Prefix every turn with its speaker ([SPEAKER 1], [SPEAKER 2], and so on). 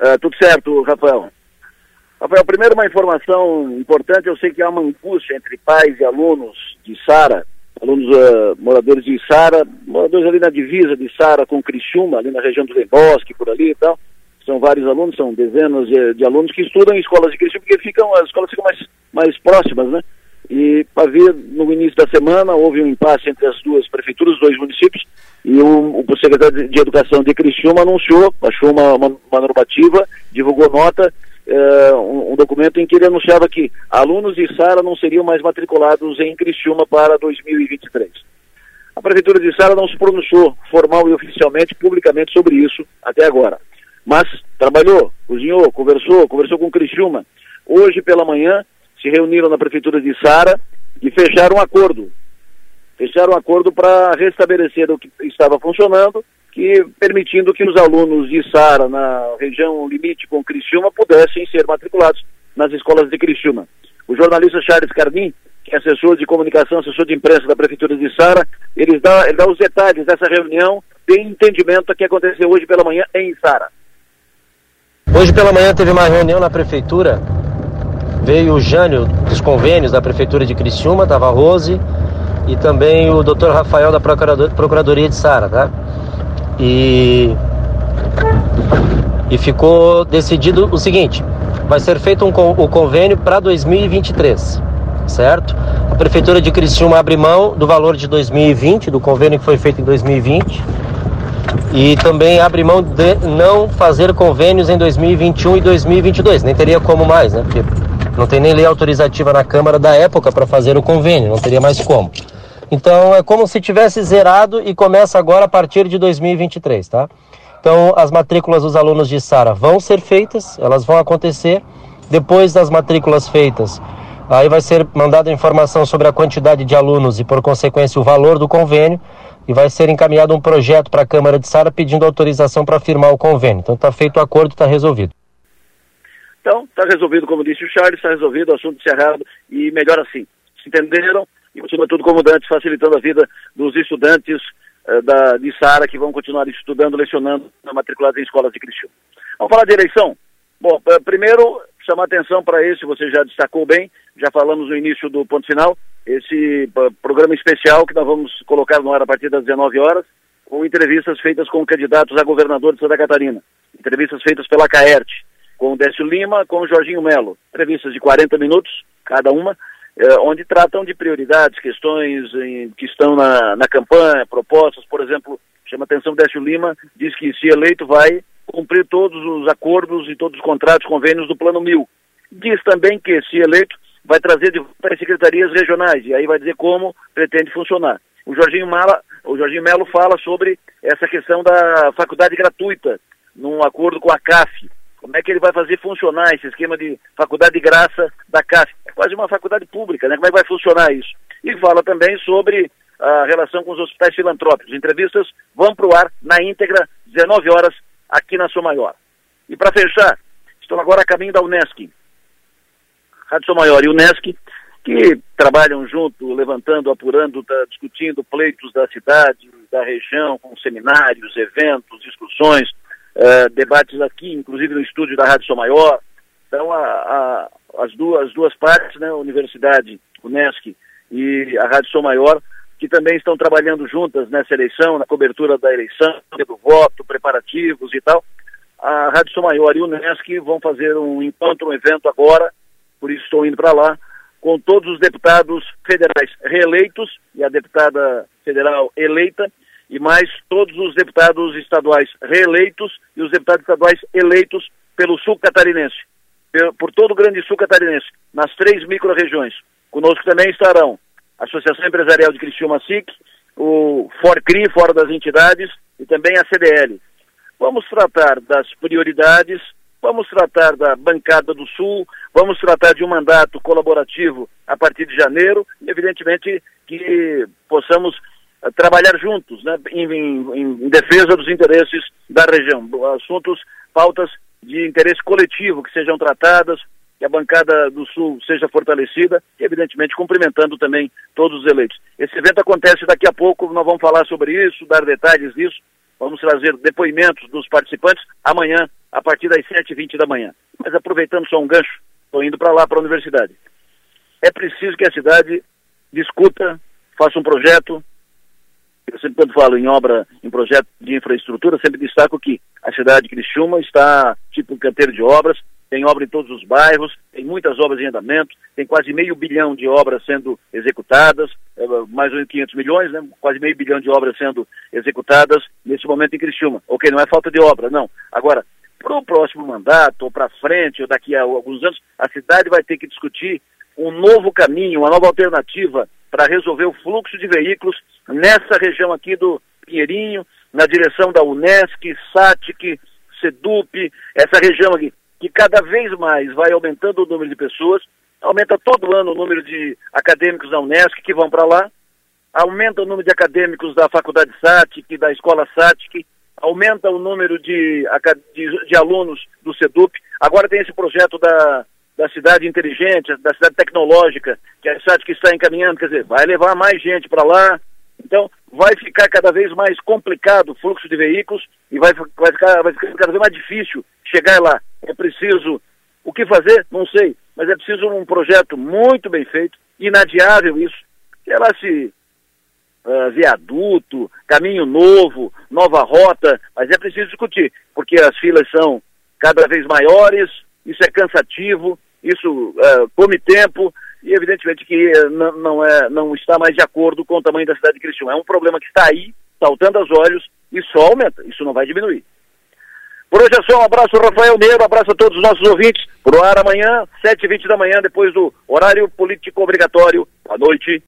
[SPEAKER 1] Uh, tudo certo, Rafael. Rafael, primeiro uma informação importante, eu sei que há uma angústia entre pais e alunos de Sara, alunos uh, moradores de Sara, moradores ali na divisa de Sara com Criciúma, ali na região do Bosque, por ali e tal. São vários alunos, são dezenas de, de, alunos que estudam em escolas de Criciúma, porque ficam, as escolas ficam mais, mais próximas, né? E para ver, no início da semana, houve um impasse entre as duas prefeituras, os dois municípios, e o, o secretário de Educação de Criciúma anunciou, achou uma, uma, uma normativa, divulgou nota, uh, um, um, documento em que ele anunciava que alunos de Sara não seriam mais matriculados em Criciúma para 2023. A Prefeitura de Sara não se pronunciou formal e oficialmente, publicamente sobre isso até agora. Mas trabalhou, cozinhou, conversou, conversou com Criciúma. Hoje pela manhã se reuniram na Prefeitura de Sara e fecharam um acordo. Fecharam um acordo para restabelecer o que estava funcionando que permitindo que os alunos de Sara, na região limite com Criciúma, pudessem ser matriculados nas escolas de Criciúma. O jornalista Charles Cardim, que é assessor de comunicação, assessor de imprensa da Prefeitura de Sara, ele dá, ele dá os detalhes dessa reunião de entendimento que aconteceu hoje pela manhã em Sara.
[SPEAKER 2] Hoje pela manhã teve uma reunião na Prefeitura, veio o Jânio dos convênios da Prefeitura de Criciúma, estava Rose, e também o doutor Rafael da Procuradoria de Sara, tá? E, e ficou decidido o seguinte: vai ser feito um, o convênio para 2023, certo? A Prefeitura de Criciúma abre mão do valor de 2020, do convênio que foi feito em 2020, e também abre mão de não fazer convênios em 2021 e 2022. Nem teria como mais, né? Porque não tem nem lei autorizativa na Câmara da época para fazer o convênio, não teria mais como. Então é como se tivesse zerado e começa agora a partir de 2023, tá? Então as matrículas dos alunos de Sara vão ser feitas, elas vão acontecer. Depois das matrículas feitas, aí vai ser mandada informação sobre a quantidade de alunos e por consequência o valor do convênio e vai ser encaminhado um projeto para a Câmara de Sara pedindo autorização para firmar o convênio. Então está feito o acordo, está resolvido.
[SPEAKER 1] Então, está resolvido, como disse o Charles, está resolvido, o assunto encerrado e melhor assim. Se entenderam, e continua tudo como antes, facilitando a vida dos estudantes uh, da, de Sara que vão continuar estudando, lecionando, matriculados em escolas de Criciúma. Vamos falar de eleição? Bom, uh, primeiro, chamar atenção para esse, você já destacou bem, já falamos no início do ponto final, esse uh, programa especial que nós vamos colocar no ar a partir das 19 horas, com entrevistas feitas com candidatos a governador de Santa Catarina, entrevistas feitas pela Caerte, com o Décio Lima, com o Jorginho Melo, entrevistas de 40 minutos, cada uma, onde tratam de prioridades, questões em, que estão na, na campanha, propostas, por exemplo, chama atenção Décio Lima, diz que se eleito vai cumprir todos os acordos e todos os contratos, convênios do Plano Mil. Diz também que, se eleito, vai trazer volta as secretarias regionais, e aí vai dizer como pretende funcionar. O Jorginho, Mala, o Jorginho Melo fala sobre essa questão da faculdade gratuita, num acordo com a CAF. Como é que ele vai fazer funcionar esse esquema de faculdade de graça da CAF? É quase uma faculdade pública, né? Como é que vai funcionar isso? E fala também sobre a relação com os hospitais filantrópicos. Entrevistas vão para o ar na íntegra, 19 horas, aqui na Sua Maior. E para fechar, estou agora a caminho da Unesc. Rádio Sua Maior e Unesc, que trabalham junto, levantando, apurando, tá, discutindo pleitos da cidade, da região, com seminários, eventos, discussões, uh, debates aqui, inclusive no estúdio da Rádio Sou Maior. Então, a, a, as, duas, as duas partes, né, a Universidade, Unesc e a Rádio Sou Maior, que também estão trabalhando juntas nessa eleição, na cobertura da eleição, do voto, preparativos e tal. A Rádio Sou Maior e o Unesc vão fazer um encontro, um evento agora, por isso estou indo para lá, com todos os deputados federais reeleitos e a deputada federal eleita, e mais todos os deputados estaduais reeleitos e os deputados estaduais eleitos pelo sul catarinense, por todo o Grande Sul catarinense, nas três micro-regiões. Conosco também estarão a Associação Empresarial de Criciúma SIC, o FORCRI, Fora das Entidades, e também a CDL. Vamos tratar das prioridades, vamos tratar da bancada do Sul, vamos tratar de um mandato colaborativo a partir de janeiro, e evidentemente que possamos trabalhar juntos né, em, em, em, defesa dos interesses da região. Assuntos, pautas de interesse coletivo que sejam tratadas, que a bancada do Sul seja fortalecida e, evidentemente, cumprimentando também todos os eleitos. Esse evento acontece daqui a pouco, nós vamos falar sobre isso, dar detalhes disso. Vamos trazer depoimentos dos participantes amanhã, a partir das 7h20 da manhã. Mas aproveitando só um gancho, estou indo para lá, para a universidade. É preciso que a cidade discuta, faça um projeto. Sempre quando falo em obra, em projeto de infraestrutura, sempre destaco que a cidade de Criciúma está tipo um canteiro de obras, tem obra em todos os bairros, tem muitas obras em andamento, tem quase meio bilhão de obras sendo executadas, é, mais ou menos 500 milhões, né? quase meio bilhão de obras sendo executadas nesse momento em Criciúma. Ok, não é falta de obra, não. Agora, para o próximo mandato, ou para frente, ou daqui a alguns anos, a cidade vai ter que discutir um novo caminho, uma nova alternativa para resolver o fluxo de veículos nessa região aqui do Pinheirinho, na direção da Unesc, SATIC, SEDUP, essa região aqui que cada vez mais vai aumentando o número de pessoas, aumenta todo ano o número de acadêmicos da Unesco que vão para lá, aumenta o número de acadêmicos da Faculdade SATIC, da Escola SATIC, aumenta o número de, de, de alunos do SEDUP. Agora tem esse projeto da, da cidade inteligente, da cidade tecnológica, que a SATIC está encaminhando, quer dizer, vai levar mais gente para lá. Então, vai ficar cada vez mais complicado o fluxo de veículos e vai, vai, ficar, vai ficar cada vez mais difícil chegar lá. É preciso. O que fazer? Não sei. Mas é preciso um projeto muito bem feito, inadiável isso. Que ela se uh, viaduto, caminho novo, nova rota, mas é preciso discutir, porque as filas são cada vez maiores, isso é cansativo, isso uh, come tempo, e evidentemente que uh, não, é, não está mais de acordo com o tamanho da cidade de Criciúma. É um problema que está aí, saltando aos olhos, e só aumenta, isso não vai diminuir. Por hoje é só, um abraço Rafael Neiro, um abraço a todos os nossos ouvintes. Pro ar amanhã, 7h20 da manhã, depois do horário político obrigatório. Boa noite.